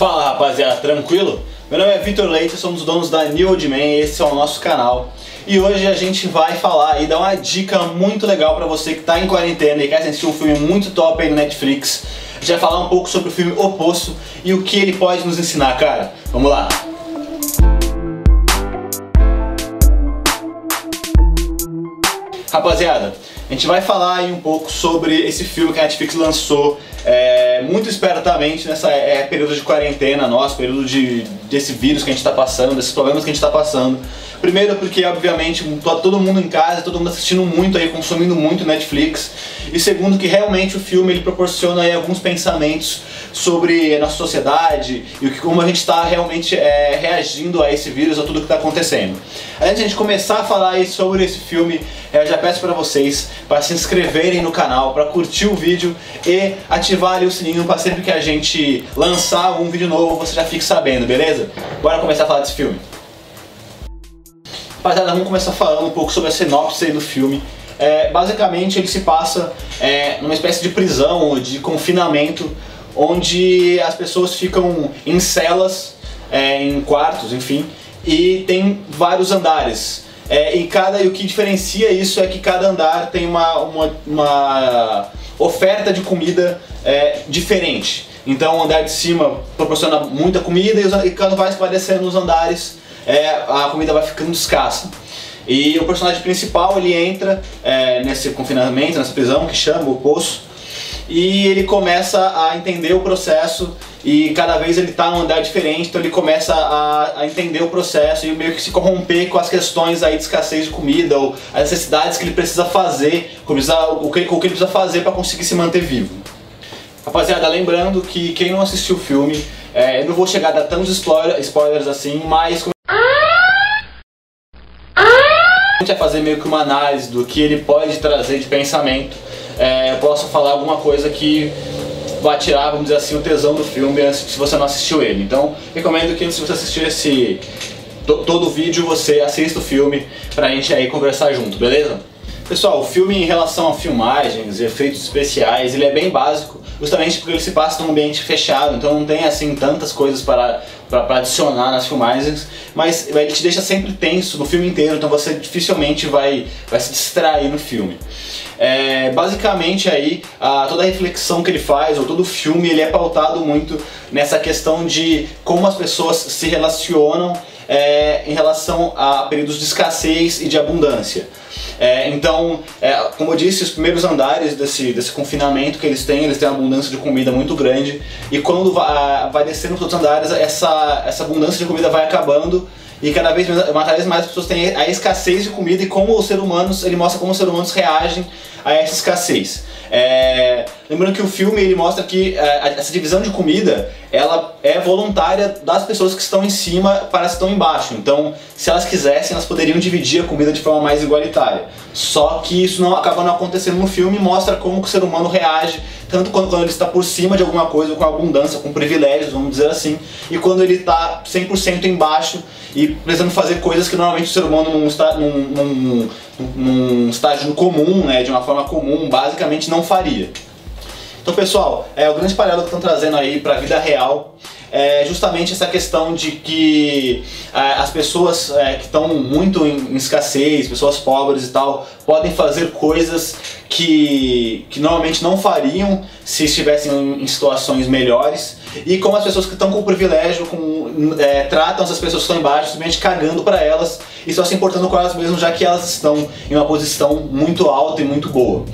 Fala rapaziada, tranquilo? Meu nome é Vitor Leite, somos donos da New Old Man e esse é o nosso canal. E hoje a gente vai falar e dar uma dica muito legal pra você que tá em quarentena e quer assistir um filme muito top aí no Netflix. Gente vai falar um pouco sobre o filme O Poço e o que ele pode nos ensinar, cara. Vamos lá! Rapaziada, a gente vai falar aí um pouco sobre esse filme que a Netflix lançou é, muito espertamente nessa é, período de quarentena nosso, período de, desse vírus que a gente está passando, desses problemas que a gente está passando. Primeiro porque, obviamente, tá todo mundo em casa, todo mundo assistindo muito aí, consumindo muito Netflix. E segundo que realmente o filme ele proporciona aí alguns pensamentos sobre a nossa sociedade e como a gente está realmente é, reagindo a esse vírus, a tudo que está acontecendo. Antes de a gente começar a falar aí sobre esse filme, eu já peço para vocês para se inscreverem no canal, para curtir o vídeo e ativar ali o sininho para sempre que a gente lançar um vídeo novo você já fique sabendo, beleza? Bora começar a falar desse filme. Rapaziada, vamos começar falando um pouco sobre a sinopse do filme. É, basicamente ele se passa é, numa espécie de prisão ou de confinamento onde as pessoas ficam em celas, é, em quartos, enfim, e tem vários andares. É, e, cada, e o que diferencia isso é que cada andar tem uma, uma, uma oferta de comida é, diferente. Então o andar de cima proporciona muita comida e, os, e quando vai descendo nos andares é, a comida vai ficando escassa. E o personagem principal ele entra é, nesse confinamento, nessa prisão que chama o poço, e ele começa a entender o processo e cada vez ele está num andar diferente, então ele começa a, a, entender o processo e meio que se corromper com as questões aí de escassez de comida ou as necessidades que ele precisa fazer, o que, o que ele precisa fazer para conseguir se manter vivo. Rapaziada, lembrando que quem não assistiu o filme, é, eu não vou chegar a dar tantos spoiler, spoilers assim, mas a gente vai fazer meio que uma análise do que ele pode trazer de pensamento. É, eu posso falar alguma coisa que vai tirar, vamos dizer assim, o tesão do filme se você não assistiu ele. Então, recomendo que se você assistir esse todo o vídeo, você assista o filme pra gente aí conversar junto, beleza? Pessoal, o filme em relação a filmagens e efeitos especiais, ele é bem básico, justamente porque ele se passa num ambiente fechado, então não tem assim tantas coisas para, para, para adicionar nas filmagens, mas ele te deixa sempre tenso no filme inteiro, então você dificilmente vai, vai se distrair no filme. É, basicamente aí a, toda a reflexão que ele faz ou todo o filme ele é pautado muito nessa questão de como as pessoas se relacionam é, em relação a períodos de escassez e de abundância. É, então, é, como eu disse, os primeiros andares desse, desse confinamento que eles têm, eles têm uma abundância de comida muito grande. E quando vai, vai descendo os outros andares, essa, essa abundância de comida vai acabando. E cada vez mais, cada vez mais as pessoas têm a escassez de comida. E como os seres humanos, ele mostra como os seres humanos reagem a essa escassez. É, lembrando que o filme ele mostra que é, essa divisão de comida ela é voluntária das pessoas que estão em cima para as que estão embaixo. Então, se elas quisessem, elas poderiam dividir a comida de forma mais igualitária. Só que isso não acaba não acontecendo no filme mostra como o ser humano reage, tanto quando, quando ele está por cima de alguma coisa, com abundância, com privilégios, vamos dizer assim, e quando ele está 100% embaixo e precisando fazer coisas que normalmente o ser humano num, num, num, num estágio comum, né, de uma forma comum, basicamente não faria. Então, pessoal, é o grande paralelo que estão trazendo aí para a vida real é justamente essa questão de que é, as pessoas é, que estão muito em, em, escassez, pessoas pobres e tal, podem fazer coisas que, que normalmente não fariam se estivessem em, em situações melhores e como as pessoas que estão com privilégio com, é, tratam essas pessoas que estão embaixo simplesmente cagando para elas e só se importando com elas mesmas já que elas estão em uma posição muito alta e muito boa.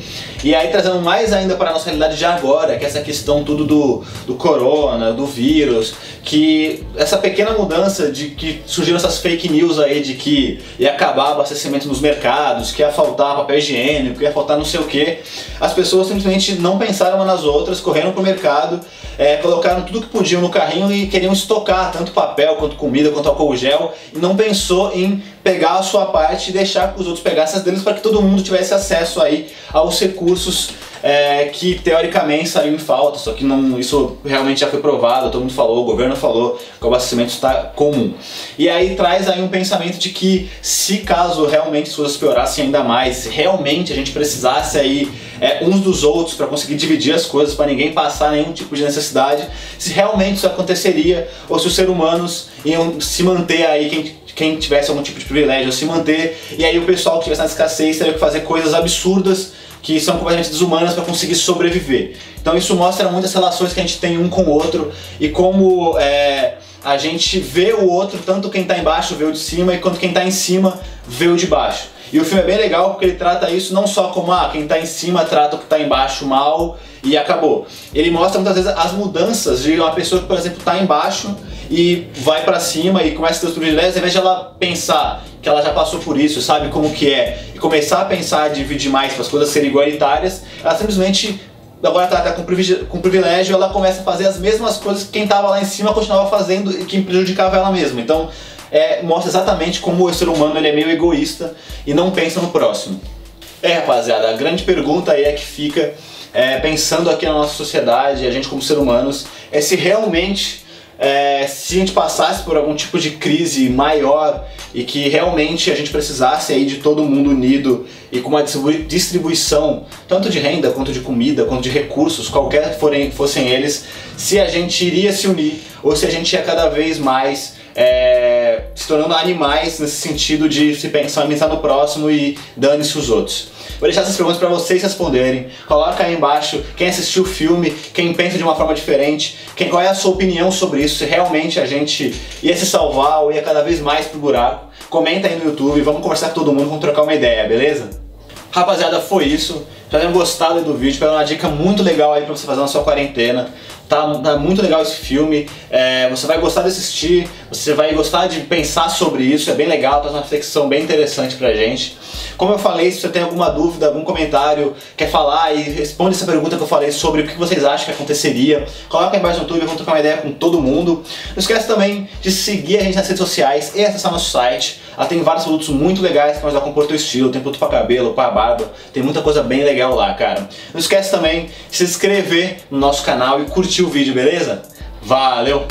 E aí trazendo mais ainda para a nossa realidade de agora, que é essa questão tudo do, do corona, do vírus, que essa pequena mudança de que surgiram essas fake news aí de que ia acabar abastecimento nos mercados, que ia faltar papel higiênico, que ia faltar não sei o que, as pessoas simplesmente não pensaram umas nas outras, correram pro mercado, é, colocaram tudo que podiam no carrinho e queriam estocar tanto papel quanto comida quanto álcool gel e não pensou em pegar a sua parte e deixar que os outros pegassem as deles para que todo mundo tivesse acesso aí aos recursos é, que teoricamente saiu em falta, só que não, isso realmente já foi provado, todo mundo falou, o governo falou que o abastecimento está comum. E aí traz aí um pensamento de que se caso realmente as coisas piorassem ainda mais, realmente a gente precisasse aí é, uns dos outros para conseguir dividir as coisas, para ninguém passar nenhum tipo de necessidade, se realmente isso aconteceria ou se os seres humanos iam se manter aí, quem, quem tivesse algum tipo de privilégio, se manter, e aí o pessoal que tivesse na escassez teria que fazer coisas absurdas que são completamente desumanas para conseguir sobreviver. Então isso mostra muitas relações que a gente tem um com o outro e como é, a gente vê o outro, tanto quem está embaixo vê o de cima e quanto quem está em cima vê o de baixo. E o filme é bem legal porque ele trata isso não só como ah, quem está em cima trata o que está embaixo mal e acabou. Ele mostra muitas vezes as mudanças de uma pessoa que, por exemplo, está embaixo e vai para cima e começa a ter os privilégios, ao invés de ela pensar que ela já passou por isso, sabe como que é, e começar a pensar dividir mais para as coisas serem igualitárias, ela simplesmente agora tá, tá com, privilégio, com privilégio, ela começa a fazer as mesmas coisas que quem estava lá em cima continuava fazendo e que prejudicava ela mesma. Então, é, mostra exatamente como o ser humano ele é meio egoísta e não pensa no próximo. É, rapaziada, a grande pergunta aí é que fica é, pensando aqui na nossa sociedade, a gente como ser humanos, é se realmente é, se a gente passasse por algum tipo de crise maior e que realmente a gente precisasse aí de todo mundo unido e com uma distribuição tanto de renda quanto de comida, quanto de recursos, qualquer forem, fossem eles, se a gente iria se unir ou se a gente ia cada vez mais é, se tornando animais nesse sentido de se pensar, pensar no próximo e dane-se os outros. Vou deixar essas perguntas para vocês responderem. Coloca aí embaixo quem assistiu o filme, quem pensa de uma forma diferente, quem qual é a sua opinião sobre isso, se realmente a gente ia se salvar ou ia cada vez mais pro buraco. Comenta aí no YouTube, vamos conversar com todo mundo, vamos trocar uma ideia, beleza? Rapaziada, foi isso. Já tenham gostado do vídeo, pela uma dica muito legal aí pra você fazer na sua quarentena. Tá, tá muito legal esse filme, é, você vai gostar de assistir, você vai gostar de pensar sobre isso, é bem legal, tá uma reflexão bem interessante pra gente. Como eu falei, se você tem alguma dúvida, algum comentário, quer falar e responde essa pergunta que eu falei sobre o que vocês acham que aconteceria, coloca aí embaixo no YouTube, vamos trocar uma ideia com todo mundo. Não esquece também de seguir a gente nas redes sociais e acessar nosso site. Lá tem vários produtos muito legais que vão ajudar com o teu estilo, tem produto pra cabelo, pra barba, tem muita coisa bem legal lá, cara. Não esquece também de se inscrever no nosso canal e curtir o vídeo, beleza? Valeu!